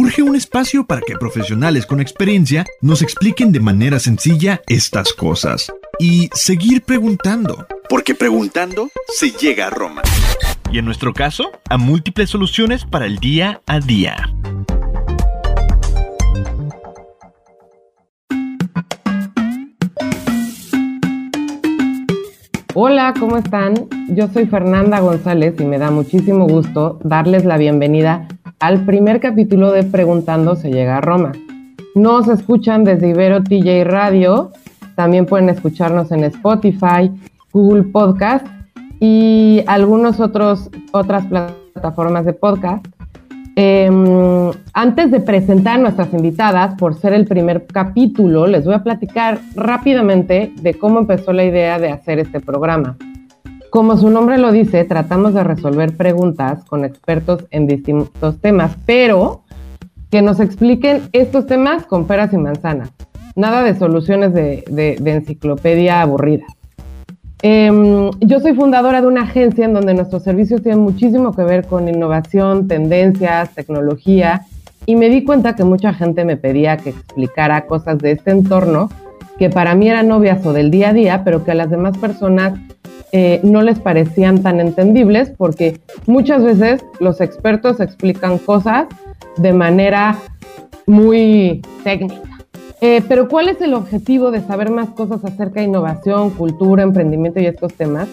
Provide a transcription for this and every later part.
Urge un espacio para que profesionales con experiencia nos expliquen de manera sencilla estas cosas. Y seguir preguntando. Porque preguntando se llega a Roma. Y en nuestro caso, a múltiples soluciones para el día a día. Hola, ¿cómo están? Yo soy Fernanda González y me da muchísimo gusto darles la bienvenida al primer capítulo de Preguntando se llega a Roma. Nos escuchan desde Ibero TJ Radio, también pueden escucharnos en Spotify, Google Podcast y algunas otras plataformas de podcast. Em, antes de presentar nuestras invitadas, por ser el primer capítulo, les voy a platicar rápidamente de cómo empezó la idea de hacer este programa. Como su nombre lo dice, tratamos de resolver preguntas con expertos en distintos temas, pero que nos expliquen estos temas con peras y manzanas. Nada de soluciones de, enciclopedia aburrida. Em, yo soy fundadora de una agencia en donde nuestros servicios tienen muchísimo que ver con innovación, tendencias, tecnología, y me di cuenta que mucha gente me pedía que explicara cosas de este entorno que para mí eran obvias o del día a día, pero que a las demás personas eh, no les parecían tan entendibles porque muchas veces los expertos explican cosas de manera muy técnica eh, pero ¿cuál es el objetivo de saber más cosas acerca de innovación, cultura, emprendimiento y estos temas?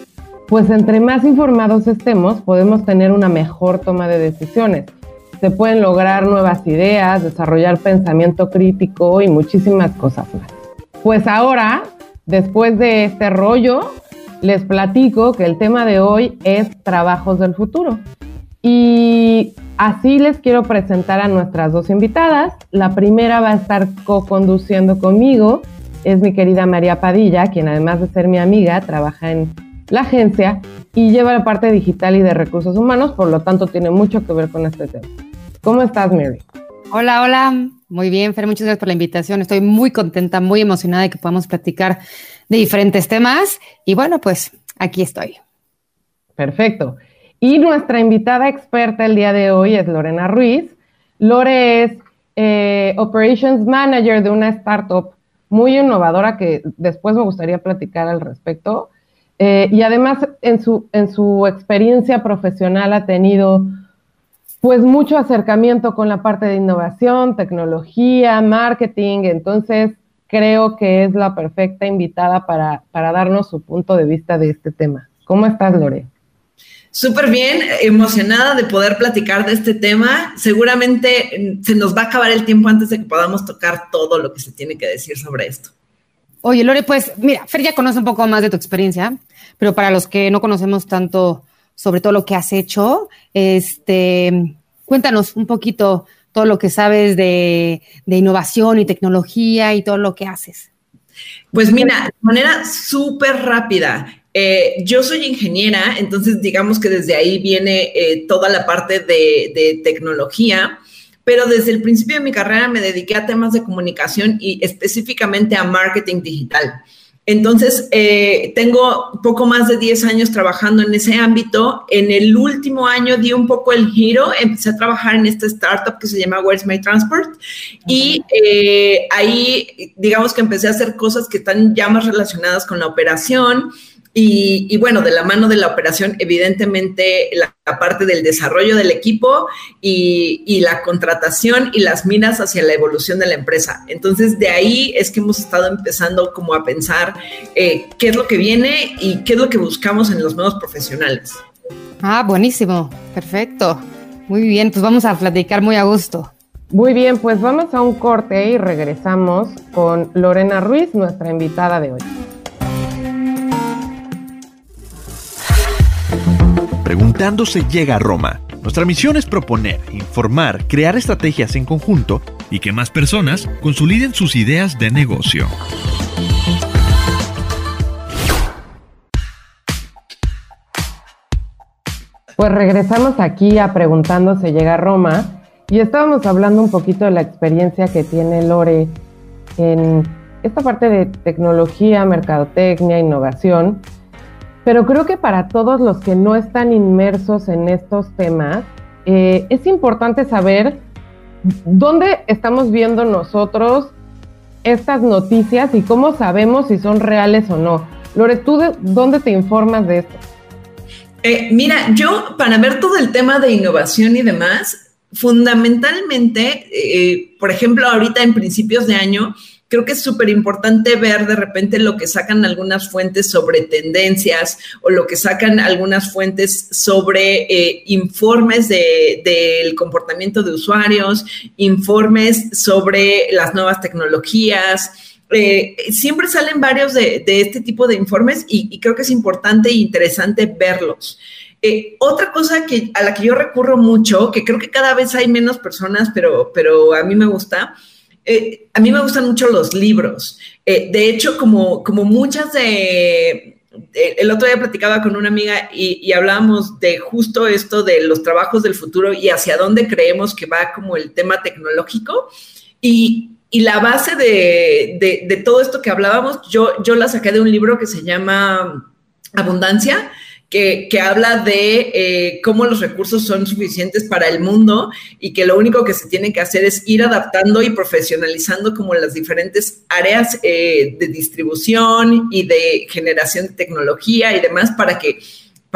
Pues entre más informados estemos, podemos tener una mejor toma de decisiones. Se pueden lograr nuevas ideas, desarrollar pensamiento crítico y muchísimas cosas más. Pues ahora, después de este rollo, les platico que el tema de hoy es trabajos del futuro. Y Así les quiero presentar a nuestras dos invitadas. La primera va a estar co-conduciendo conmigo. Es mi querida María Padilla, quien además de ser mi amiga, trabaja en la agencia y lleva la parte digital y de recursos humanos, por lo tanto tiene mucho que ver con este tema. ¿Cómo estás, Mary? Hola, hola. Muy bien, Fer, muchas gracias por la invitación. Estoy muy contenta, muy emocionada de que podamos platicar de diferentes temas. Y bueno, pues aquí estoy. Perfecto. Y nuestra invitada experta el día de hoy es Lorena Ruiz. Lore es eh, Operations Manager de una startup muy innovadora que después me gustaría platicar al respecto. Eh, y además en su, en su experiencia profesional ha tenido pues mucho acercamiento con la parte de innovación, tecnología, marketing. Entonces creo que es la perfecta invitada para, para darnos su punto de vista de este tema. ¿Cómo estás, Lore? Súper bien, emocionada de poder platicar de este tema. Seguramente mm, se nos va a acabar el tiempo antes de que podamos tocar todo lo que se tiene que decir sobre esto. Oye, Lore, pues mira, Fer ya conoce un poco más de tu experiencia, pero para los que no conocemos tanto sobre todo lo que has hecho, este, cuéntanos un poquito todo lo que sabes de, de innovación y tecnología y todo lo que haces. Pues mira, de manera súper rápida. Eh, yo soy ingeniera, entonces digamos que desde ahí viene eh, toda la parte de, tecnología, pero desde el principio de mi carrera me dediqué a temas de comunicación y específicamente a marketing digital. Entonces, eh, tengo poco más de 10 años trabajando en ese ámbito. En el último año di un poco el giro, empecé a trabajar en esta startup que se llama Where's My Transport y ahí, digamos que empecé a hacer cosas que están ya más relacionadas con la operación, y, bueno, de la mano de la operación, evidentemente la, parte del desarrollo del equipo y, la contratación y las miras hacia la evolución de la empresa. Entonces, de ahí es que hemos estado empezando como a pensar eh, qué es lo que viene y qué es lo que buscamos en los nuevos profesionales. Ah, buenísimo, perfecto. Muy bien, pues vamos a platicar muy a gusto. Muy bien, pues vamos a un corte y regresamos con Lorena Ruiz, nuestra invitada de hoy. Preguntando se llega a Roma. Nuestra misión es proponer, informar, crear estrategias en conjunto y que más personas consoliden sus ideas de negocio. Pues regresamos aquí a Preguntando se llega a Roma y estábamos hablando un poquito de la experiencia que tiene Lore en esta parte de tecnología, mercadotecnia, innovación, pero creo que para todos los que no están inmersos en estos temas, eh, es importante saber dónde estamos viendo nosotros estas noticias y cómo sabemos si son reales o no. Lore, ¿tú dónde te informas de esto? Eh, mira, yo para ver todo el tema de innovación y demás, fundamentalmente, eh, por ejemplo, ahorita en principios de año, creo que es súper importante ver de repente lo que sacan algunas fuentes sobre tendencias o lo que sacan algunas fuentes sobre eh, informes del comportamiento de usuarios, informes sobre las nuevas tecnologías, eh, siempre salen varios de, este tipo de informes y, creo que es importante e interesante verlos. Eh, otra cosa que, a la que yo recurro mucho, que creo que cada vez hay menos personas, pero, pero a mí me gusta, eh, a mí me gustan mucho los libros. de hecho, como, como muchas de... El otro día platicaba con una amiga y, y hablábamos de justo esto de los trabajos del futuro y hacia dónde creemos que va como el tema tecnológico. Y, y la base de, todo esto que hablábamos, yo, yo la saqué de un libro que se llama Abundancia, que, habla de eh, cómo los recursos son suficientes para el mundo y que lo único que se tiene que hacer es ir adaptando y profesionalizando como las diferentes áreas eh, de distribución y de generación de tecnología y demás para que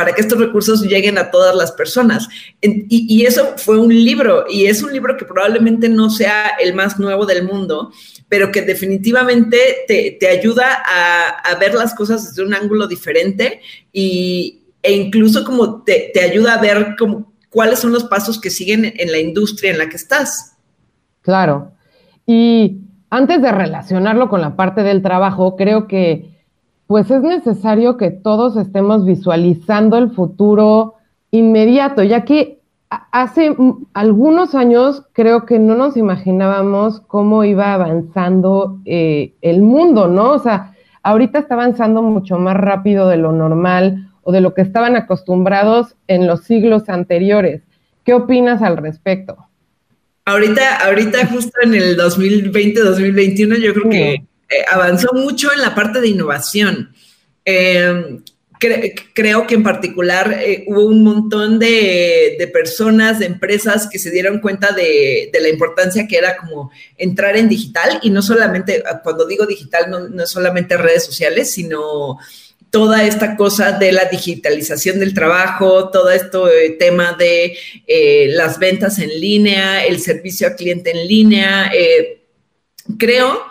para que estos recursos lleguen a todas las personas. Y, eso fue un libro, y es un libro que probablemente no sea el más nuevo del mundo, pero que definitivamente te, ayuda a, ver las cosas desde un ángulo diferente y, e incluso como te, ayuda a ver como, cuáles son los pasos que siguen en la industria en la que estás. Claro. Y antes de relacionarlo con la parte del trabajo, creo que pues es necesario que todos estemos visualizando el futuro inmediato, ya que hace algunos años creo que no nos imaginábamos cómo iba avanzando eh, el mundo, ¿no? O sea, ahorita está avanzando mucho más rápido de lo normal o de lo que estaban acostumbrados en los siglos anteriores. ¿Qué opinas al respecto? Ahorita, ahorita justo en el 2020-2021 yo creo que eh, avanzó mucho en la parte de innovación. Em, creo que en particular eh, hubo un montón de, personas, de empresas que se dieron cuenta de, la importancia que era como entrar en digital y no solamente, cuando digo digital, no, es solamente redes sociales, sino toda esta cosa de la digitalización del trabajo, todo esto eh, tema de las ventas en línea, el servicio al cliente en línea. creo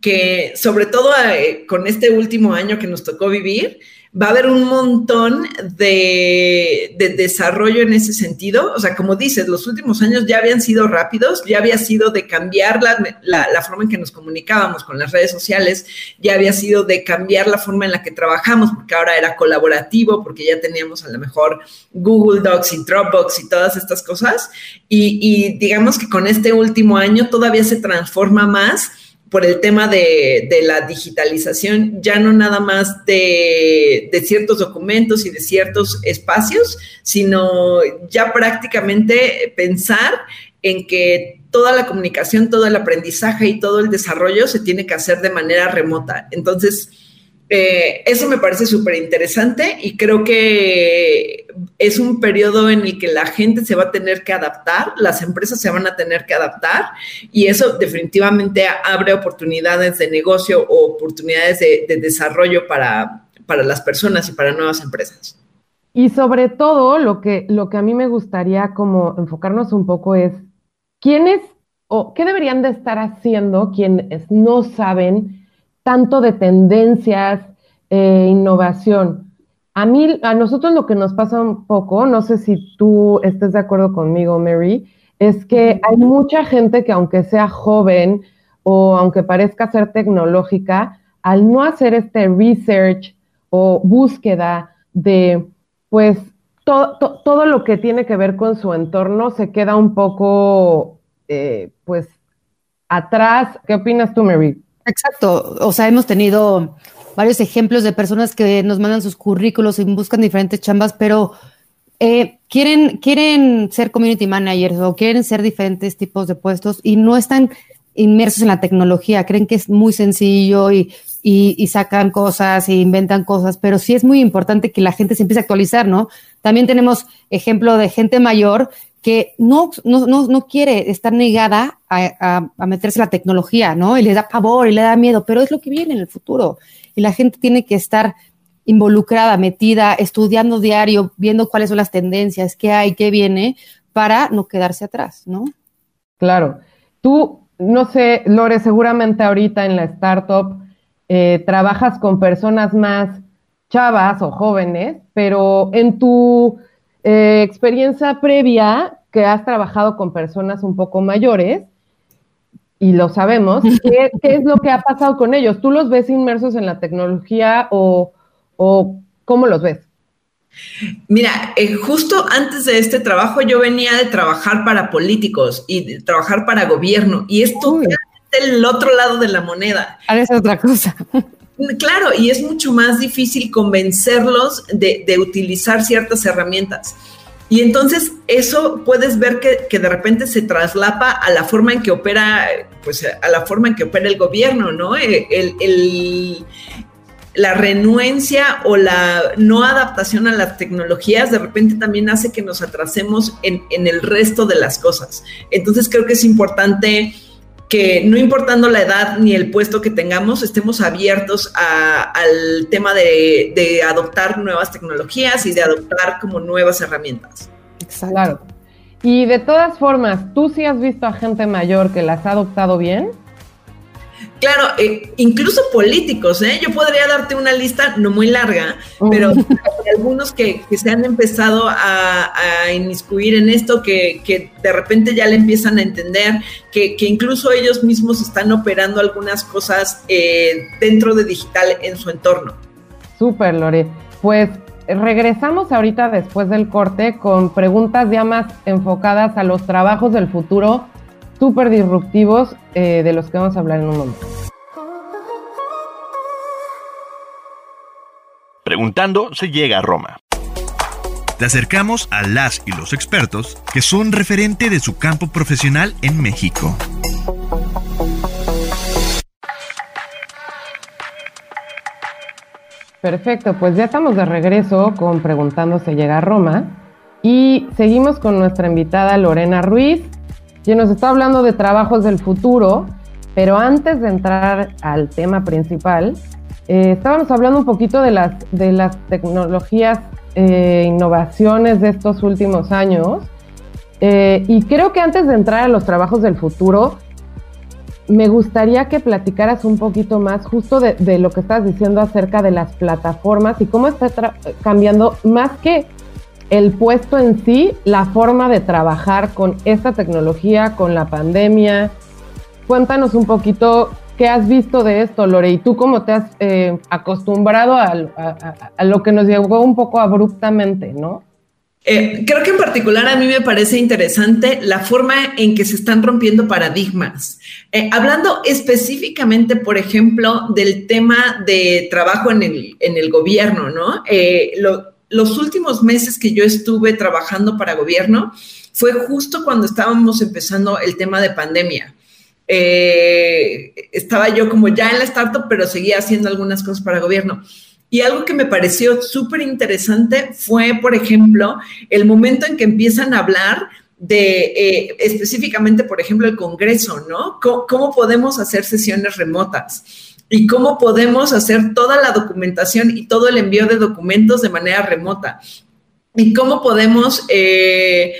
que sobre todo eh, con este último año que nos tocó vivir, va a haber un montón de, desarrollo en ese sentido. O sea, como dices, los últimos años ya habían sido rápidos, ya había sido de cambiar la, forma en que nos comunicábamos con las redes sociales, ya había sido de cambiar la forma en la que trabajamos, porque ahora era colaborativo, porque ya teníamos a lo mejor Google Docs y Dropbox y todas estas cosas. y digamos que con este último año todavía se transforma más por el tema de, la digitalización, ya no nada más de, ciertos documentos y de ciertos espacios, sino ya prácticamente pensar en que toda la comunicación, todo el aprendizaje y todo el desarrollo se tiene que hacer de manera remota. Entonces, eh, eso me parece súper interesante y creo que es un periodo en el que la gente se va a tener que adaptar, las empresas se van a tener que adaptar y eso definitivamente abre oportunidades de negocio o oportunidades de, desarrollo para, para las personas y para nuevas empresas. Y sobre todo, lo que, lo que a mí me gustaría como enfocarnos un poco es, ¿quiénes o qué deberían de estar haciendo quienes no saben tanto de tendencias, e innovación. A mí, a nosotros lo que nos pasa un poco, no sé si tú estés de acuerdo conmigo, Mary, es que hay mucha gente que aunque sea joven o aunque parezca ser tecnológica, al no hacer este research o búsqueda de, pues, todo lo que tiene que ver con su entorno, se queda un poco, eh, pues, atrás. ¿Qué opinas tú, Mary? Exacto. O sea, hemos tenido varios ejemplos de personas que nos mandan sus currículos y buscan diferentes chambas, pero eh, quieren, quieren ser community managers o quieren ser diferentes tipos de puestos y no están inmersos en la tecnología, creen que es muy sencillo y, y, sacan cosas e inventan cosas, pero sí es muy importante que la gente se empiece a actualizar, ¿no? También tenemos ejemplo de gente mayor que no, no, no, quiere estar negada a, a, meterse en la tecnología, ¿no? Y le da pavor y le da miedo, pero es lo que viene en el futuro. Y la gente tiene que estar involucrada, metida, estudiando diario, viendo cuáles son las tendencias, qué hay, qué viene, para no quedarse atrás, ¿no? Claro. Tú, no sé, Lore, seguramente ahorita en la startup eh, trabajas con personas más chavas o jóvenes, pero en tu eh, experiencia previa, que has trabajado con personas un poco mayores, y lo sabemos, ¿qué, es lo que ha pasado con ellos? ¿Tú los ves inmersos en la tecnología o, cómo los ves? Mira, eh, justo antes de este trabajo yo venía de trabajar para políticos y de trabajar para gobierno y esto el otro lado de la moneda. Es otra cosa. Claro, y es mucho más difícil convencerlos de, utilizar ciertas herramientas. Y entonces eso puedes ver que, de repente se traslapa a la forma en que opera, pues a la forma en que opera el gobierno, ¿no? El, la renuencia o la no adaptación a las tecnologías de repente también hace que nos atrasemos en, en el resto de las cosas. Entonces creo que es importante que no importando la edad ni el puesto que tengamos, estemos abiertos al tema de, adoptar nuevas tecnologías y de adoptar como nuevas herramientas. Exacto. Claro. Y de todas formas, ¿tú sí has visto a gente mayor que las ha adoptado bien? Claro, eh, incluso políticos, ¿eh? Yo podría darte una lista no muy larga, pero hay algunos que, se han empezado a, inmiscuir en esto, que, de repente ya le empiezan a entender, que, incluso ellos mismos están operando algunas cosas eh, dentro de digital en su entorno. Súper, Lore. Pues regresamos ahorita después del corte con preguntas ya más enfocadas a los trabajos del futuro súper disruptivos eh, de los que vamos a hablar en un momento. Preguntando se llega a Roma. Te acercamos a las y los expertos que son referente de su campo profesional en México. Perfecto, pues ya estamos de regreso con Preguntando se llega a Roma y seguimos con nuestra invitada Lorena Ruiz, quien nos está hablando de trabajos del futuro, pero antes de entrar al tema principal, eh, estábamos hablando un poquito de las, de las tecnologías e innovaciones de estos últimos años. Eh, y creo que antes de entrar a los trabajos del futuro, me gustaría que platicaras un poquito más justo de, de lo que estás diciendo acerca de las plataformas y cómo está cambiando más que el puesto en sí, la forma de trabajar con esta tecnología, con la pandemia. Cuéntanos un poquito qué has visto de esto, Lore, y tú cómo te has eh, acostumbrado a, lo que nos llegó un poco abruptamente, ¿no? Eh, creo que en particular a mí me parece interesante la forma en que se están rompiendo paradigmas. Eh, hablando específicamente, por ejemplo, del tema de trabajo en el, gobierno, ¿no? Los últimos meses que yo estuve trabajando para gobierno fue justo cuando estábamos empezando el tema de pandemia. Eh, estaba yo como ya en la startup, pero seguía haciendo algunas cosas para gobierno. Y algo que me pareció súper interesante fue, por ejemplo, el momento en que empiezan a hablar de eh, específicamente, por ejemplo, el Congreso, ¿no? ¿Cómo, podemos hacer sesiones remotas? Y cómo podemos hacer toda la documentación y todo el envío de documentos de manera remota. Y cómo podemos eh,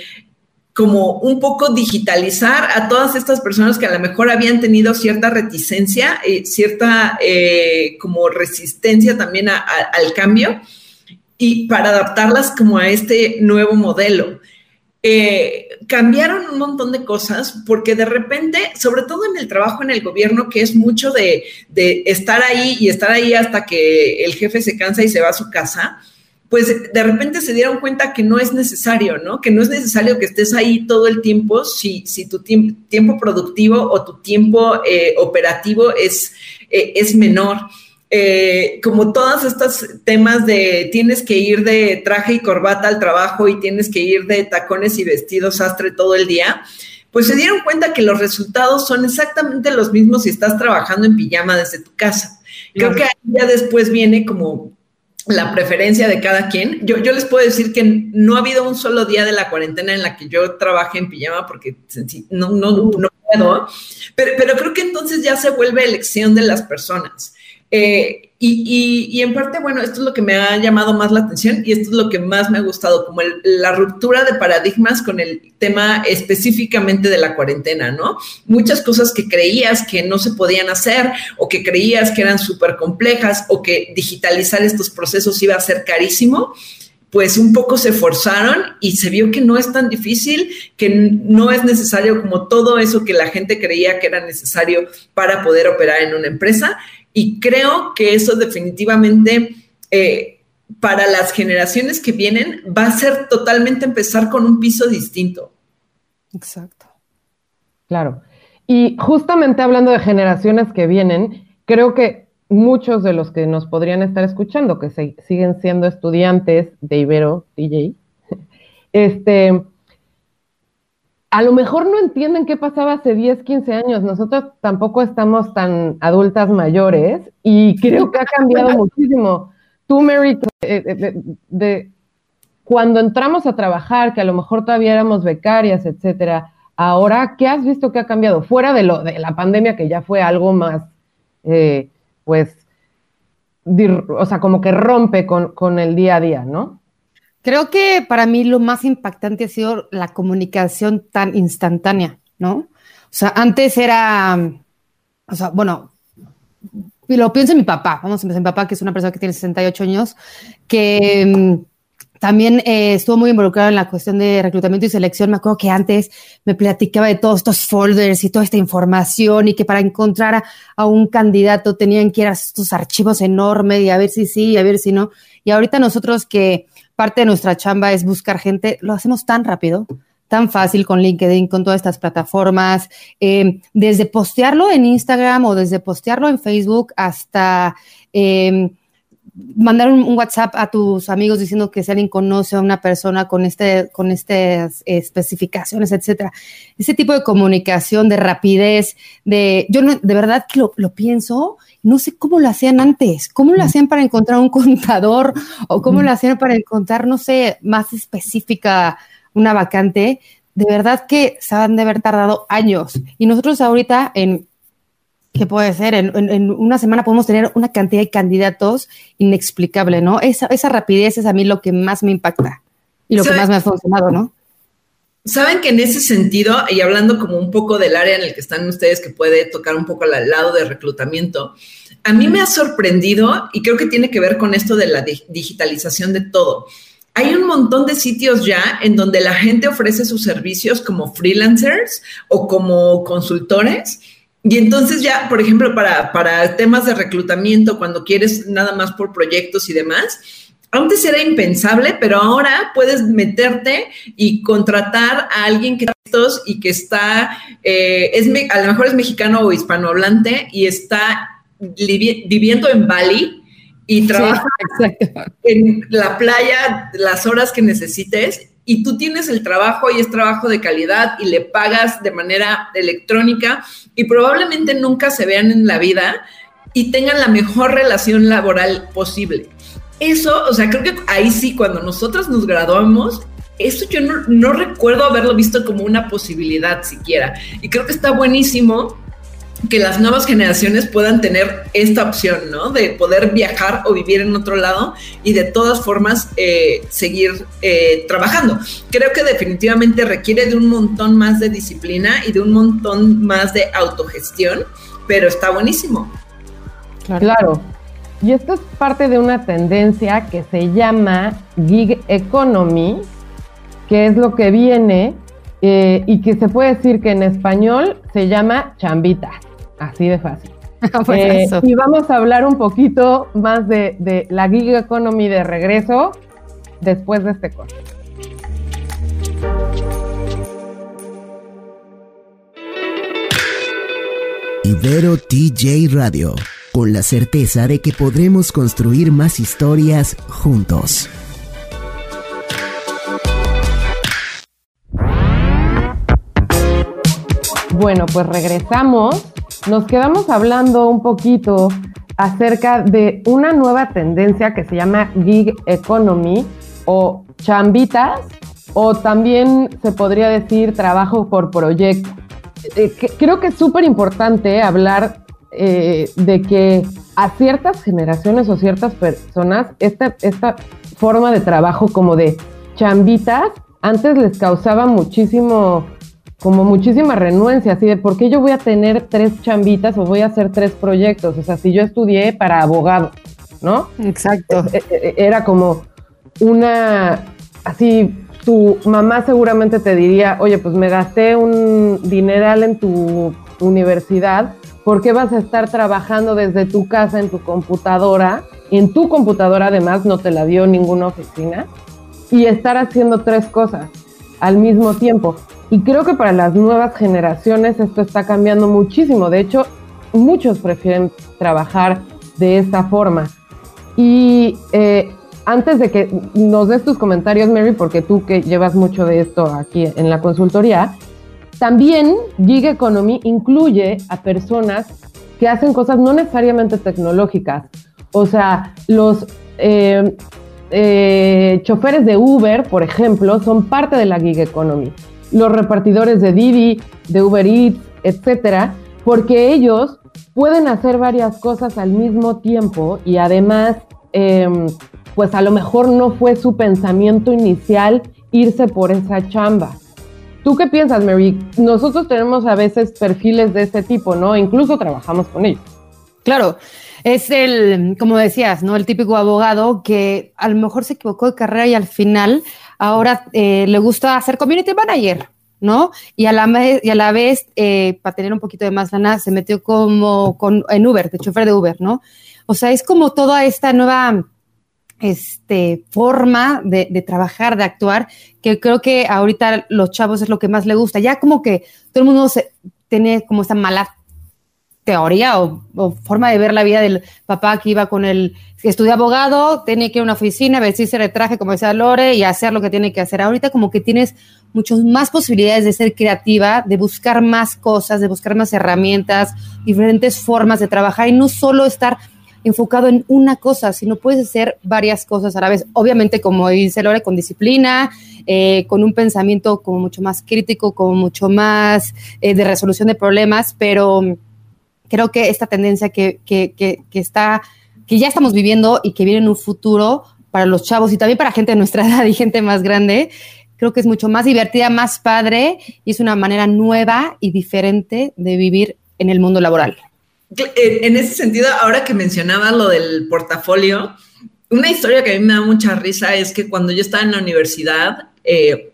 como un poco digitalizar a todas estas personas que a lo mejor habían tenido cierta reticencia, y cierta eh, como resistencia también al cambio y para adaptarlas como a este nuevo modelo. Eh, cambiaron un montón de cosas porque de repente, sobre todo en el trabajo en el gobierno, que es mucho de, estar ahí y estar ahí hasta que el jefe se cansa y se va a su casa, pues de repente se dieron cuenta que no es necesario, ¿no? Que no es necesario que estés ahí todo el tiempo si, si tu tiempo productivo o tu tiempo eh, operativo es, eh, es menor. Eh, como todos estos temas de tienes que ir de traje y corbata al trabajo y tienes que ir de tacones y vestidos sastre todo el día, pues se dieron cuenta que los resultados son exactamente los mismos si estás trabajando en pijama desde tu casa. Creo que ahí ya después viene como la preferencia de cada quien. Yo, yo les puedo decir que no ha habido un solo día de la cuarentena en la que yo trabaje en pijama porque no, no, no puedo, pero, pero creo que entonces ya se vuelve elección de las personas. Eh, y, en parte, bueno, esto es lo que me ha llamado más la atención y esto es lo que más me ha gustado, como la ruptura de paradigmas con el tema específicamente de la cuarentena, ¿no? Muchas cosas que creías que no se podían hacer o que creías que eran súper complejas o que digitalizar estos procesos iba a ser carísimo, pues un poco se forzaron y se vio que no es tan difícil, que no es necesario como todo eso que la gente creía que era necesario para poder operar en una empresa. Y creo que eso definitivamente eh, para las generaciones que vienen va a ser totalmente empezar con un piso distinto. Exacto. Claro. Y justamente hablando de generaciones que vienen, creo que muchos de los que nos podrían estar escuchando, que siguen siendo estudiantes de Ibero, DJ, este, a lo mejor no entienden qué pasaba hace 10, 15 años. Nosotros tampoco estamos tan adultas mayores y creo que ha cambiado muchísimo. Tú, Mary, eh, eh, de, cuando entramos a trabajar, que a lo mejor todavía éramos becarias, etcétera, ahora, ¿qué has visto que ha cambiado? Fuera de, lo, de la pandemia, que ya fue algo más, eh, pues, o sea, como que rompe con, con el día a día, ¿no? Creo que para mí lo más impactante ha sido la comunicación tan instantánea, ¿no? O sea, antes era, o sea, bueno, lo pienso en mi papá, vamos a empezar en mi papá, que es una persona que tiene 68 años, que mm, también eh, estuvo muy involucrado en la cuestión de reclutamiento y selección. Me acuerdo que antes me platicaba de todos estos folders y toda esta información y que para encontrar a, a un candidato tenían que ir a estos archivos enormes y a ver si sí y a ver si no. Y ahorita nosotros que parte de nuestra chamba es buscar gente, lo hacemos tan rápido, tan fácil con LinkedIn, con todas estas plataformas, eh, desde postearlo en Instagram o desde postearlo en Facebook hasta eh, mandar un, WhatsApp a tus amigos diciendo que si alguien conoce a una persona con, este, con estas especificaciones, etcétera. Ese tipo de comunicación, de rapidez, de yo de verdad que lo, lo pienso no sé cómo lo hacían antes, cómo lo hacían para encontrar un contador o cómo lo hacían para encontrar, no sé, más específica una vacante. De verdad que se han de haber tardado años. Y nosotros ahorita en, ¿qué puede ser? En, una semana podemos tener una cantidad de candidatos inexplicable, ¿no? Esa, esa rapidez es a mí lo que más me impacta y lo que más me ha funcionado, ¿no? Saben que en ese sentido, y hablando como un poco del área en el que están ustedes, que puede tocar un poco al lado de reclutamiento, a mí me ha sorprendido y creo que tiene que ver con esto de la digitalización de todo. Hay un montón de sitios ya en donde la gente ofrece sus servicios como freelancers o como consultores. Y entonces ya, por ejemplo, para, para temas de reclutamiento, cuando quieres nada más por proyectos y demás, antes era impensable, pero ahora puedes meterte y contratar a alguien que y que está, eh, es, a lo mejor es mexicano o hispanohablante y está viviendo en Bali y trabaja en la playa las horas que necesites y tú tienes el trabajo y es trabajo de calidad y le pagas de manera electrónica y probablemente nunca se vean en la vida y tengan la mejor relación laboral posible eso, o sea, creo que ahí sí, cuando nosotros nos graduamos, eso yo no, recuerdo haberlo visto como una posibilidad siquiera. Y creo que está buenísimo que las nuevas generaciones puedan tener esta opción, ¿no? De poder viajar o vivir en otro lado y de todas formas eh, seguir eh, trabajando. Creo que definitivamente requiere de un montón más de disciplina y de un montón más de autogestión, pero está buenísimo. Claro. Y esto es parte de una tendencia que se llama gig economy, que es lo que viene eh, y que se puede decir que en español se llama chambita, así de fácil. Pues eh, y vamos a hablar un poquito más de, la gig economy de regreso, después de este corte. Ibero TJ Radio, con la certeza de que podremos construir más historias juntos. Bueno, pues regresamos. Nos quedamos hablando un poquito acerca de una nueva tendencia que se llama gig economy o chambitas o también se podría decir trabajo por proyecto. Eh, creo que es súper importante hablar eh, de que a ciertas generaciones o ciertas personas esta, esta forma de trabajo como de chambitas antes les causaba muchísimo como muchísima renuencia, así de por qué yo voy a tener tres chambitas o voy a hacer tres proyectos. O sea, si yo estudié para abogado, ¿no? Exacto. E, e, e, era como una, así, tu mamá seguramente te diría, oye, pues me gasté un dineral en tu universidad, ¿por qué vas a estar trabajando desde tu casa en tu computadora? En tu computadora además no te la dio ninguna oficina y estar haciendo tres cosas al mismo tiempo. Y creo que para las nuevas generaciones esto está cambiando muchísimo. De hecho, muchos prefieren trabajar de esta forma. Y eh, antes de que nos des tus comentarios, Mary, porque tú que llevas mucho de esto aquí en la consultoría, también Gig Economy incluye a personas que hacen cosas no necesariamente tecnológicas. O sea, los eh, eh, choferes de Uber, por ejemplo, son parte de la Gig Economy los repartidores de Didi, de Uber Eats, etcétera, porque ellos pueden hacer varias cosas al mismo tiempo y además, em, pues a lo mejor no fue su pensamiento inicial irse por esa chamba. ¿Tú qué piensas, Mary? Nosotros tenemos a veces perfiles de este tipo, ¿no? Incluso trabajamos con ellos. Claro, es el, como decías, ¿no? El típico abogado que a lo mejor se equivocó de carrera y al final ahora eh, le gusta ser community manager, ¿no? Y a la, y a la vez, eh, para tener un poquito de más lana, se metió como con, en Uber, de chofer de Uber, ¿no? O sea, es como toda esta nueva este, forma de, trabajar, de actuar, que creo que ahorita los chavos es lo que más le gusta. Ya como que todo el mundo se, tiene como esta mala teoría o, forma de ver la vida del papá que iba con el, que abogado, tiene que ir a una oficina, vestirse de traje, como decía Lore, y hacer lo que tiene que hacer. Ahorita como que tienes muchas más posibilidades de ser creativa, de buscar más cosas, de buscar más herramientas, diferentes formas de trabajar y no solo estar enfocado en una cosa, sino puedes hacer varias cosas a la vez. Obviamente, como dice Lore, con disciplina, eh, con un pensamiento como mucho más crítico, como mucho más eh, de resolución de problemas, pero creo que esta tendencia que, está, que ya estamos viviendo y que viene en un futuro para los chavos y también para gente de nuestra edad y gente más grande, creo que es mucho más divertida, más padre y es una manera nueva y diferente de vivir en el mundo laboral. En ese sentido, ahora que mencionaba lo del portafolio, una historia que a mí me da mucha risa es que cuando yo estaba en la universidad, eh,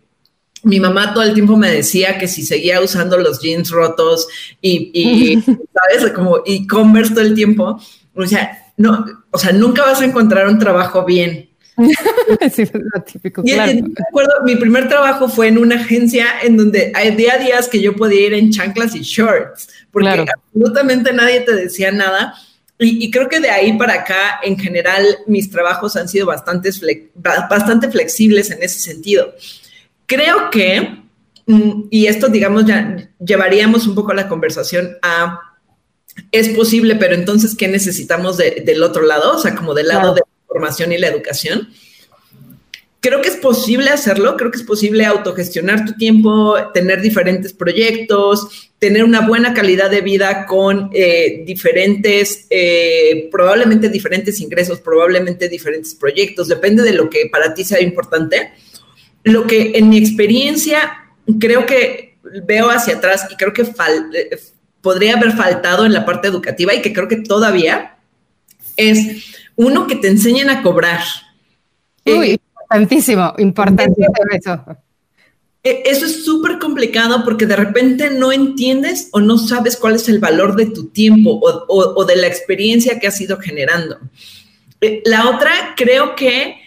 mi mamá todo el tiempo me decía que si seguía usando los jeans rotos y, ¿sabes? Como y Converse todo el tiempo, o sea, no, o sea, nunca vas a encontrar un trabajo bien. sí, es lo típico, claro. acuerdo, mi primer trabajo fue en una agencia en donde hay día días que yo podía ir en chanclas y shorts, porque absolutamente nadie te decía nada. Y, creo que de ahí para acá, en general, mis trabajos han sido bastante, bastante flexibles en ese sentido. Creo que, mm, y esto, digamos, ya llevaríamos un poco la conversación a, es posible, pero entonces, ¿qué necesitamos del otro lado? O sea, como del lado de la formación y la educación. Creo que es posible hacerlo, creo que es posible autogestionar tu tiempo, tener diferentes proyectos, tener una buena calidad de vida con eh, diferentes, eh, probablemente diferentes ingresos, probablemente diferentes proyectos, depende de lo que para ti sea importante lo que en mi experiencia creo que veo hacia atrás y creo que eh, podría haber faltado en la parte educativa y que creo que todavía es uno que te enseñen a cobrar. Uy, eh, importantísimo, importantísimo eso. E, eso es súper complicado porque de repente no entiendes o no sabes cuál es el valor de tu tiempo o, o de la experiencia que has ido generando. Eh, la otra, creo que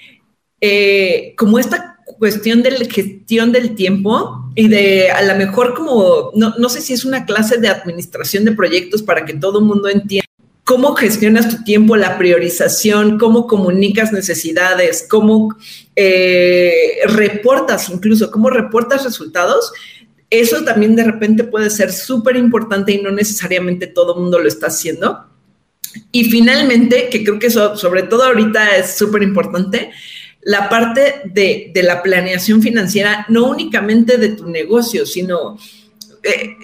eh, como esta cuestión de la gestión del tiempo y de a lo mejor como, no, no sé si es una clase de administración de proyectos para que todo el mundo entienda cómo gestionas tu tiempo, la priorización, cómo comunicas necesidades, cómo eh, reportas incluso, cómo reportas resultados. Eso también de repente puede ser súper importante y no necesariamente todo el mundo lo está haciendo. Y finalmente, que creo que eso, sobre todo ahorita es súper importante, la parte de, la planeación financiera, no únicamente de tu negocio, sino eh,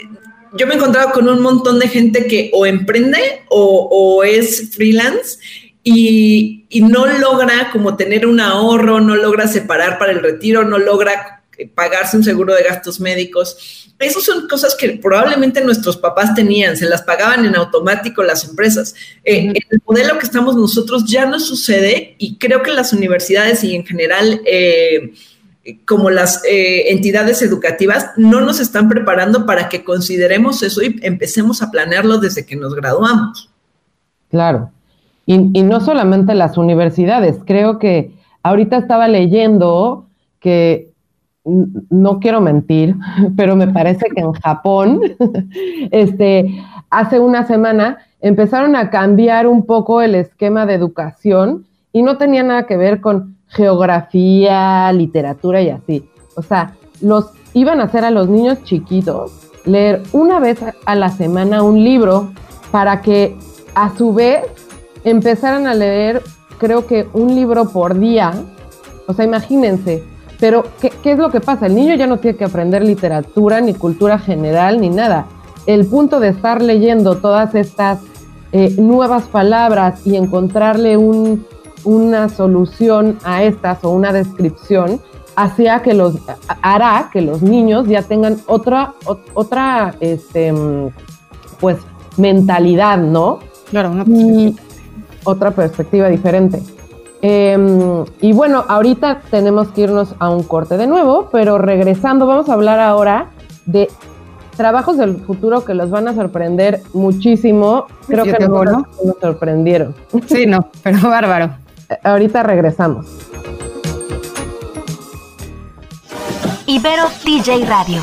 yo me he encontrado con un montón de gente que o emprende o, es freelance y, no logra como tener un ahorro, no logra separar para el retiro, no logra pagarse un seguro de gastos médicos. Esas son cosas que probablemente nuestros papás tenían, se las pagaban en automático las empresas. Eh, el modelo que estamos nosotros ya no sucede y creo que las universidades y en general... Eh, como las eh, entidades educativas no nos están preparando para que consideremos eso y empecemos a planearlo desde que nos graduamos. Claro. Y, no solamente las universidades, creo que ahorita estaba leyendo que, no quiero mentir, pero me parece que en Japón, este, hace una semana empezaron a cambiar un poco el esquema de educación y no tenía nada que ver con geografía, literatura y así. O sea, los iban a hacer a los niños chiquitos leer una vez a la semana un libro para que a su vez empezaran a leer, creo que un libro por día. O sea, imagínense. Pero, ¿qué, es lo que pasa? El niño ya no tiene que aprender literatura, ni cultura general, ni nada. El punto de estar leyendo todas estas eh, nuevas palabras y encontrarle un, una solución a estas o una descripción hacia que los hará que los niños ya tengan otra otra este pues mentalidad, ¿no? Claro, una perspectiva. otra perspectiva diferente. Em, y bueno, ahorita tenemos que irnos a un corte de nuevo, pero regresando vamos a hablar ahora de trabajos del futuro que los van a sorprender muchísimo. Creo que no nos sorprendieron. Sí, no, pero bárbaro. Ahorita regresamos. Ibero TJ Radio.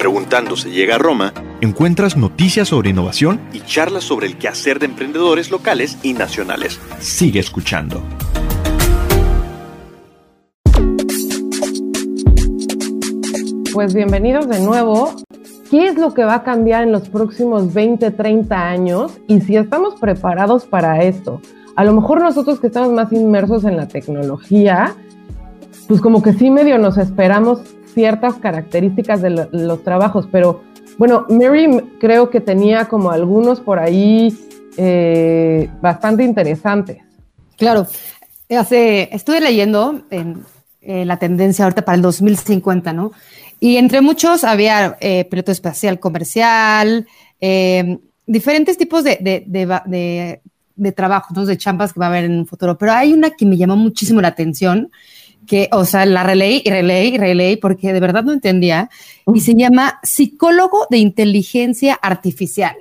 Preguntando se llega a Roma, encuentras noticias sobre innovación y charlas sobre el quehacer de emprendedores locales y nacionales. Sigue escuchando. Pues bienvenidos de nuevo qué es lo que va a cambiar en los próximos 20, 30 años y si estamos preparados para esto. A lo mejor nosotros que estamos más inmersos en la tecnología, pues como que sí medio nos esperamos ciertas características de los trabajos, pero bueno, Mary creo que tenía como algunos por ahí eh, bastante interesantes. Claro, hace, estuve leyendo en, la tendencia ahorita para el 2050, ¿no? Y entre muchos había eh, piloto espacial comercial, eh, diferentes tipos de, de, de, de trabajos, ¿no? de champas que va a haber en un futuro. Pero hay una que me llamó muchísimo la atención, que, o sea, la releí y releí y releí porque de verdad no entendía, y se llama psicólogo de inteligencia artificial.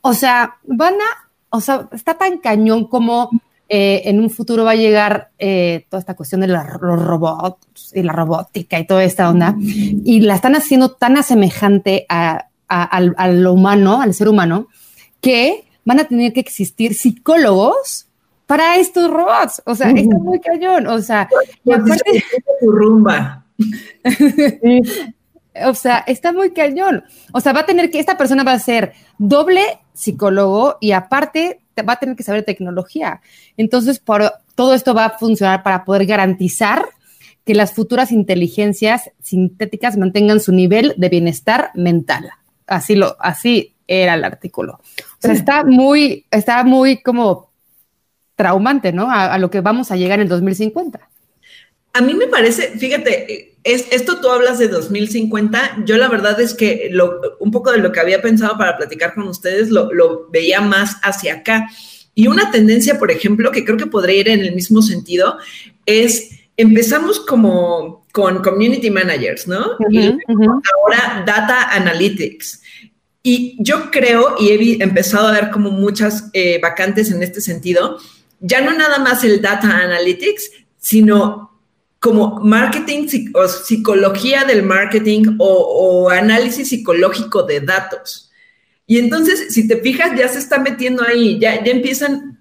O sea, van a, o sea, está tan cañón como eh, en un futuro va a llegar eh, toda esta cuestión de los robots y la robótica y toda esta onda, y la están haciendo tan asemejante a, lo humano, al ser humano, que van a tener que existir psicólogos para estos robots. O sea, está muy cañón. O sea, y aparte... rumba. O sea, está muy cañón. O sea, va a tener que, esta persona va a ser doble psicólogo y aparte va a tener que saber tecnología. Entonces, por, todo esto va a funcionar para poder garantizar que las futuras inteligencias sintéticas mantengan su nivel de bienestar mental. Así lo, así era el artículo. O sea, está muy, está muy como traumante, ¿no? A, lo que vamos a llegar en el 2050. A mí me parece, fíjate, es, esto tú hablas de 2050, yo la verdad es que lo, un poco de lo que había pensado para platicar con ustedes lo, lo veía más hacia acá. Y una tendencia, por ejemplo, que creo que podría ir en el mismo sentido, es empezamos como con community managers, ¿no? y ahora data analytics. Y yo creo, y he empezado a ver como muchas eh, vacantes en este sentido, ya no nada más el data analytics, sino como marketing o psicología del marketing o, análisis psicológico de datos. Y entonces, si te fijas, ya se está metiendo ahí, ya, ya empiezan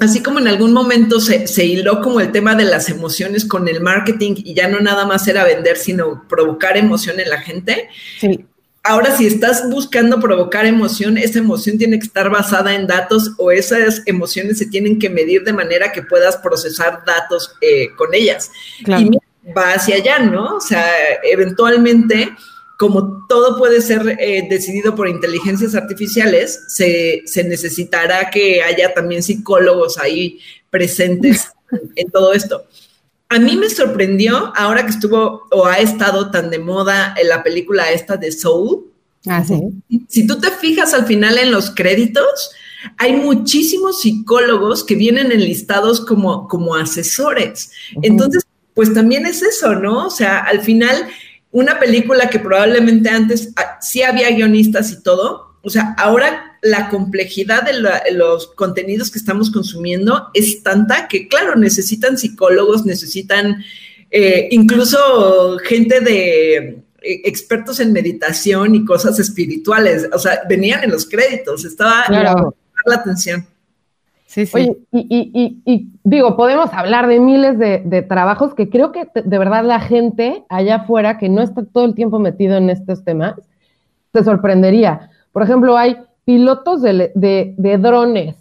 así como en algún momento se, se, hiló como el tema de las emociones con el marketing y ya no nada más era vender, sino provocar emoción en la gente. Sí. Ahora, si estás buscando provocar emoción, esa emoción tiene que estar basada en datos o esas emociones se tienen que medir de manera que puedas procesar datos eh, con ellas. Y va hacia allá, ¿no? O sea, eventualmente como todo puede ser eh, decidido por inteligencias artificiales, se, necesitará que haya también psicólogos ahí presentes en todo esto. A mí me sorprendió ahora que estuvo o ha estado tan de moda en la película esta de Soul. Ah, sí. Si tú te fijas al final en los créditos, hay muchísimos psicólogos que vienen enlistados como, como asesores. Entonces, pues también es eso, ¿no? O sea, al final una película que probablemente antes ah, sí había guionistas y todo, o sea, ahora la complejidad de, los contenidos que estamos consumiendo es tanta que, claro, necesitan psicólogos, necesitan eh, incluso gente de eh, expertos en meditación y cosas espirituales, o sea, venían en los créditos, estaba claro. la atención. Sí, sí. Oye, y, digo, podemos hablar de miles de, trabajos que creo que de verdad la gente allá afuera que no está todo el tiempo metido en estos temas, se sorprendería. Por ejemplo, hay pilotos de, drones.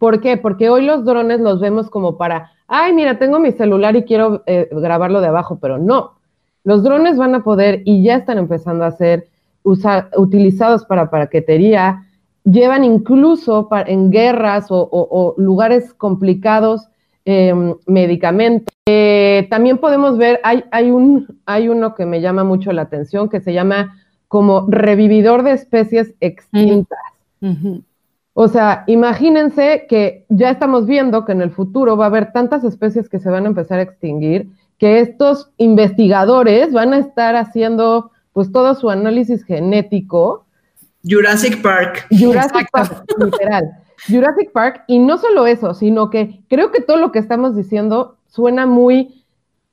¿Por qué? Porque hoy los drones los vemos como para, ay, mira, tengo mi celular y quiero eh, grabarlo de abajo, pero no. Los drones van a poder y ya están empezando a ser utilizados para paraquetería, llevan incluso en guerras o, lugares complicados em, medicamentos. Eh, también podemos ver, hay, hay, un, hay uno que me llama mucho la atención que se llama como revividor de especies extintas. O sea, imagínense que ya estamos viendo que en el futuro va a haber tantas especies que se van a empezar a extinguir, que estos investigadores van a estar haciendo pues todo su análisis genético Jurassic Park. Jurassic Park, literal. Jurassic Park, y no solo eso, sino que creo que todo lo que estamos diciendo suena muy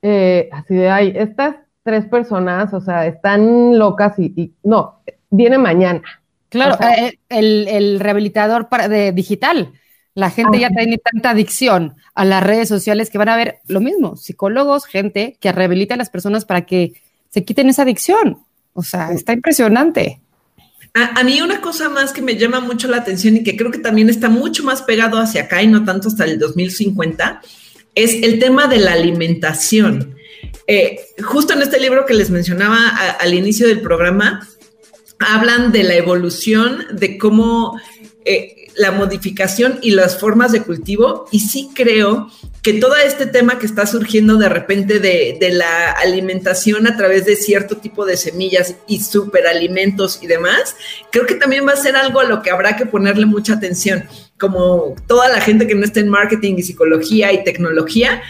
eh, así de, ay, estas tres personas, o sea, están locas y, no, viene mañana. Claro, eh, el, rehabilitador para, de digital. La gente ya tiene tanta adicción a las redes sociales que van a ver lo mismo, psicólogos, gente que rehabilita a las personas para que se quiten esa adicción. O sea, está impresionante. A, mí una cosa más que me llama mucho la atención y que creo que también está mucho más pegado hacia acá y no tanto hasta el 2050 es el tema de la alimentación. Eh, justo en este libro que les mencionaba al inicio del programa, hablan de la evolución, de cómo eh, la modificación y las formas de cultivo. Y sí creo que todo este tema que está surgiendo de repente de, la alimentación a través de cierto tipo de semillas y superalimentos y demás, creo que también va a ser algo a lo que habrá que ponerle mucha atención. Como toda la gente que no está en marketing y psicología y tecnología,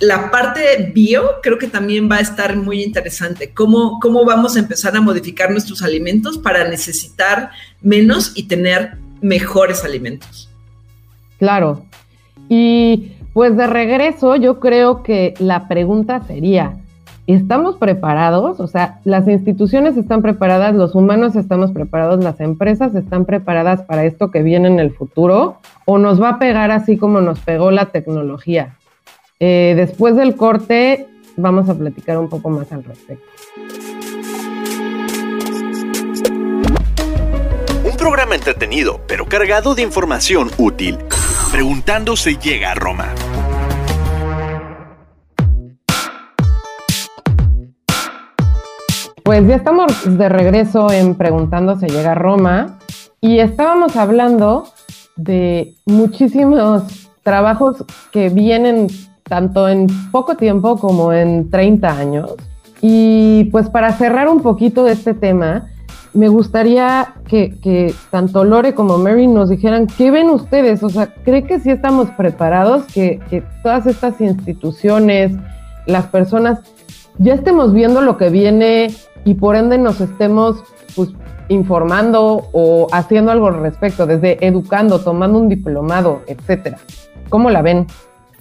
la parte bio creo que también va a estar muy interesante. ¿Cómo, cómo vamos a empezar a modificar nuestros alimentos para necesitar menos y tener mejores alimentos? Claro. Y pues de regreso, yo creo que la pregunta sería, ¿estamos preparados? O sea, las instituciones están preparadas, los humanos estamos preparados, las empresas están preparadas para esto que viene en el futuro, o nos va a pegar así como nos pegó la tecnología. Eh, después del corte, vamos a platicar un poco más al respecto. Un programa entretenido, pero cargado de información útil. Preguntando se llega a Roma. Pues ya estamos de regreso en Preguntando se llega a Roma y estábamos hablando de muchísimos trabajos que vienen tanto en poco tiempo como en 30 años. Y pues para cerrar un poquito de este tema, me gustaría que, tanto Lore como Mary nos dijeran qué ven ustedes, o sea, ¿cree que sí estamos preparados, que, que todas estas instituciones, las personas, ya estemos viendo lo que viene y por ende nos estemos pues, informando o haciendo algo al respecto, desde educando, tomando un diplomado, etcétera? ¿Cómo la ven?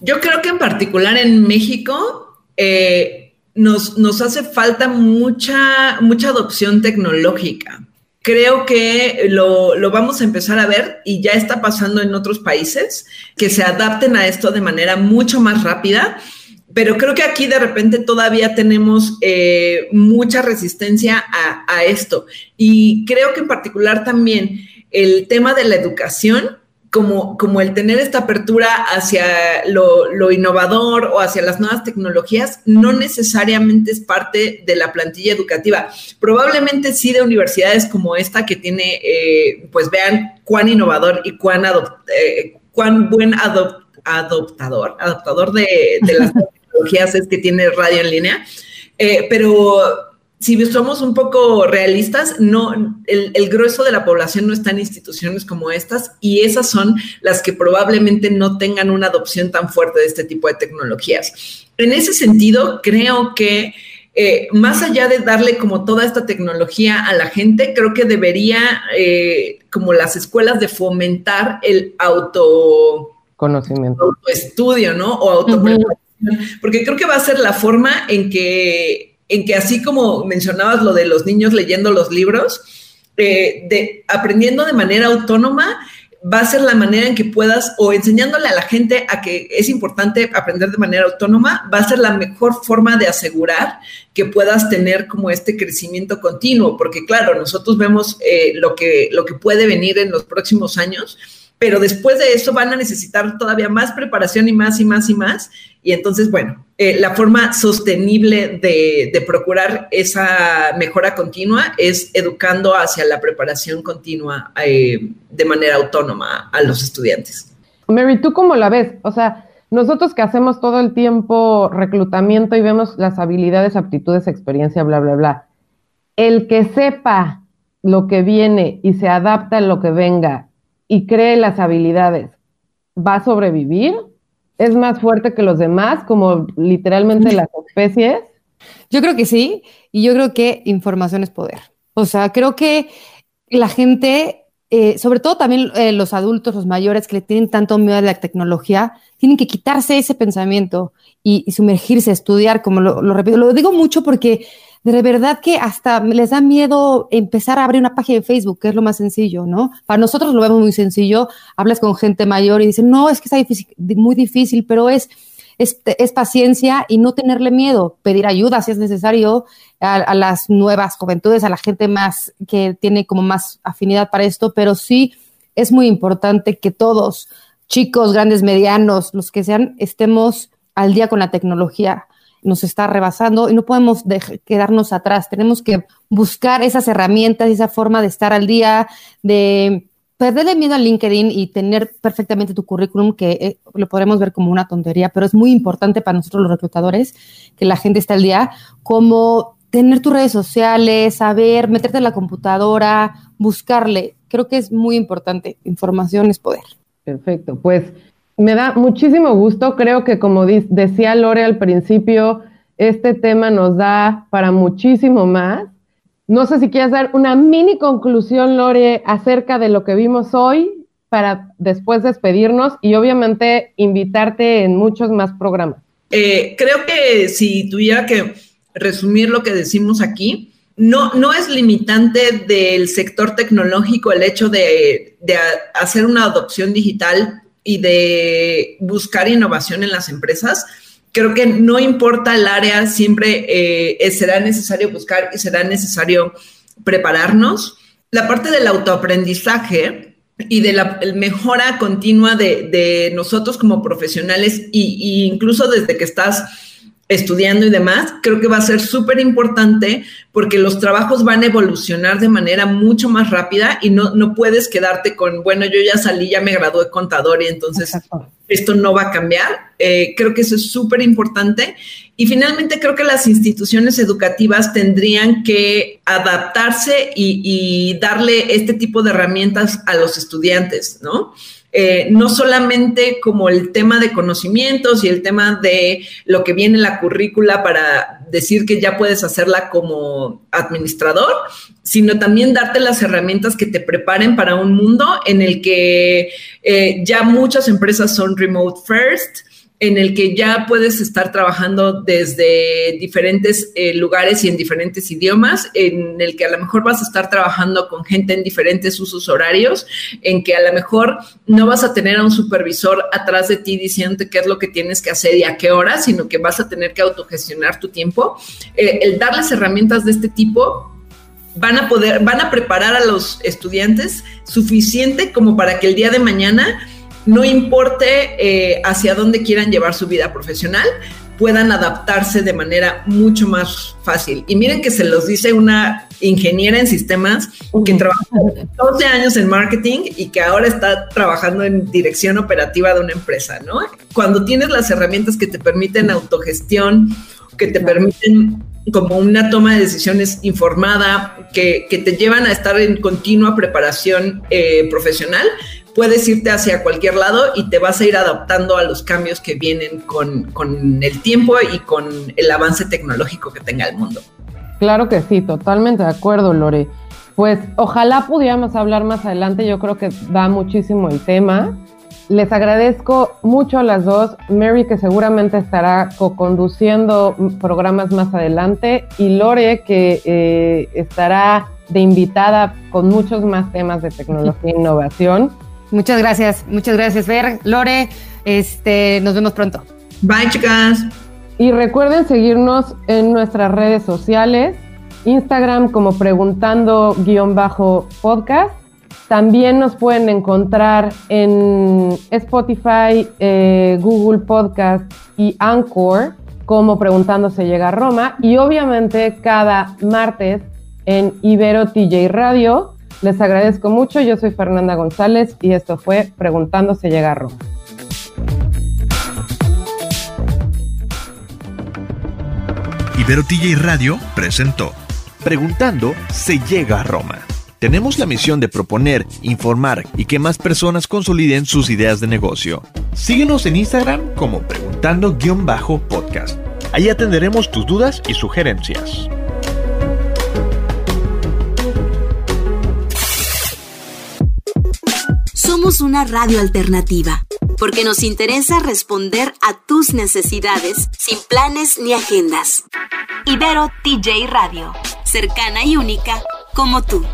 Yo creo que en particular en México, eh, nos, nos hace falta mucha, mucha adopción tecnológica. Creo que lo, lo, vamos a empezar a ver y ya está pasando en otros países que se adapten a esto de manera mucho más rápida, pero creo que aquí de repente todavía tenemos eh, mucha resistencia a, a esto. Y creo que en particular también el tema de la educación como, como el tener esta apertura hacia lo, innovador o hacia las nuevas tecnologías no necesariamente es parte de la plantilla educativa. Probablemente sí de universidades como esta que tiene, eh, pues vean cuán innovador y cuán, eh, cuán buen adoptador, adoptador de, las tecnologías es que tiene radio en línea. Eh, pero si somos un poco realistas, no, el, grueso de la población no está en instituciones como estas y esas son las que probablemente no tengan una adopción tan fuerte de este tipo de tecnologías. En ese sentido, creo que eh, más allá de darle como toda esta tecnología a la gente, creo que debería, eh, como las escuelas, de fomentar el auto conocimiento, autoestudio, ¿no? O auto porque creo que va a ser la forma en que en que así como mencionabas lo de los niños leyendo los libros, eh, de aprendiendo de manera autónoma, va a ser la manera en que puedas, o enseñándole a la gente a que es importante aprender de manera autónoma, va a ser la mejor forma de asegurar que puedas tener como este crecimiento continuo, porque claro, nosotros vemos eh, lo, que, lo que puede venir en los próximos años, pero después de eso van a necesitar todavía más preparación y más y más y más. Y entonces, bueno, eh, la forma sostenible de, procurar esa mejora continua es educando hacia la preparación continua eh, de manera autónoma a los estudiantes. Mary, ¿tú cómo la ves? O sea, nosotros que hacemos todo el tiempo reclutamiento y vemos las habilidades, aptitudes, experiencia, bla, bla, bla, el que sepa lo que viene y se adapta a lo que venga y cree las habilidades, ¿va a sobrevivir? ¿Es más fuerte que los demás, como literalmente las especies? Yo creo que sí, y yo creo que información es poder. O sea, creo que la gente, eh, sobre todo también eh, los adultos, los mayores que le tienen tanto miedo a la tecnología, tienen que quitarse ese pensamiento y, sumergirse a estudiar, como lo, lo repito, lo digo mucho porque de verdad que hasta les da miedo empezar a abrir una página de Facebook, que es lo más sencillo, ¿no? Para nosotros lo vemos muy sencillo, hablas con gente mayor y dicen, no, es que está difícil, muy difícil, pero es, es, paciencia y no tenerle miedo, pedir ayuda si es necesario a, a, las nuevas juventudes, a la gente más que tiene como más afinidad para esto, pero sí es muy importante que todos, chicos, grandes, medianos, los que sean, estemos al día con la tecnología nos está rebasando y no podemos quedarnos atrás. Tenemos que buscar esas herramientas, esa forma de estar al día, de perderle miedo a LinkedIn y tener perfectamente tu currículum, que eh, lo podremos ver como una tontería, pero es muy importante para nosotros los reclutadores que la gente esté al día, como tener tus redes sociales, saber, meterte en la computadora, buscarle. Creo que es muy importante. Información es poder. Perfecto. Pues me da muchísimo gusto. Creo que como decía Lore al principio, este tema nos da para muchísimo más. No sé si quieres dar una mini conclusión, Lore, acerca de lo que vimos hoy para después despedirnos y obviamente invitarte en muchos más programas. Eh, creo que si tuviera que resumir lo que decimos aquí, no, no es limitante del sector tecnológico el hecho de, de hacer una adopción digital y de buscar innovación en las empresas, creo que no importa el área, siempre eh, será necesario buscar y será necesario prepararnos. La parte del autoaprendizaje y de la mejora continua de, nosotros como profesionales y, incluso desde que estás estudiando y demás, creo que va a ser súper importante porque los trabajos van a evolucionar de manera mucho más rápida y no, no puedes quedarte con, bueno, yo ya salí, ya me gradué contador y entonces esto no va a cambiar. Eh, creo que eso es súper importante. Y finalmente creo que las instituciones educativas tendrían que adaptarse y, y darle este tipo de herramientas a los estudiantes, ¿no? Eh, no solamente como el tema de conocimientos y el tema de lo que viene en la currícula para decir que ya puedes hacerla como administrador, sino también darte las herramientas que te preparen para un mundo en el que eh, ya muchas empresas son remote first, en el que ya puedes estar trabajando desde diferentes eh, lugares y en diferentes idiomas, en el que a lo mejor vas a estar trabajando con gente en diferentes usos horarios, en que a lo mejor no vas a tener a un supervisor atrás de ti diciéndote qué es lo que tienes que hacer y a qué hora, sino que vas a tener que autogestionar tu tiempo. Eh, el darles herramientas de este tipo van a poder, van a preparar a los estudiantes suficiente como para que el día de mañana no importe eh, hacia dónde quieran llevar su vida profesional, puedan adaptarse de manera mucho más fácil. Y miren que se los dice una ingeniera en sistemas que trabajó 12 años en marketing y que ahora está trabajando en dirección operativa de una empresa, ¿no? Cuando tienes las herramientas que te permiten autogestión, que te permiten como una toma de decisiones informada, que, te llevan a estar en continua preparación eh, profesional, puedes irte hacia cualquier lado y te vas a ir adaptando a los cambios que vienen con, el tiempo y con el avance tecnológico que tenga el mundo. Claro que sí, totalmente de acuerdo, Lore. Pues ojalá pudiéramos hablar más adelante, yo creo que da muchísimo el tema. Les agradezco mucho a las dos, Mary que seguramente estará co-conduciendo programas más adelante y Lore que eh, estará de invitada con muchos más temas de tecnología e innovación. Muchas gracias, muchas gracias, Ver. Lore, este, nos vemos pronto. Bye, chicas. Y recuerden seguirnos en nuestras redes sociales, Instagram como preguntando-podcast. También nos pueden encontrar en Spotify, eh, Google Podcast y Anchor como Preguntándose Llega a Roma. Y obviamente cada martes en Ibero TJ Radio les agradezco mucho, yo soy Fernanda González y esto fue Preguntando se llega a Roma. Ibero TJ Radio presentó Preguntando se llega a Roma. Tenemos la misión de proponer, informar y que más personas consoliden sus ideas de negocio. Síguenos en Instagram como preguntando-podcast. Ahí atenderemos tus dudas y sugerencias. Somos una radio alternativa, porque nos interesa responder a tus necesidades sin planes ni agendas. Ibero TJ Radio, cercana y única como tú.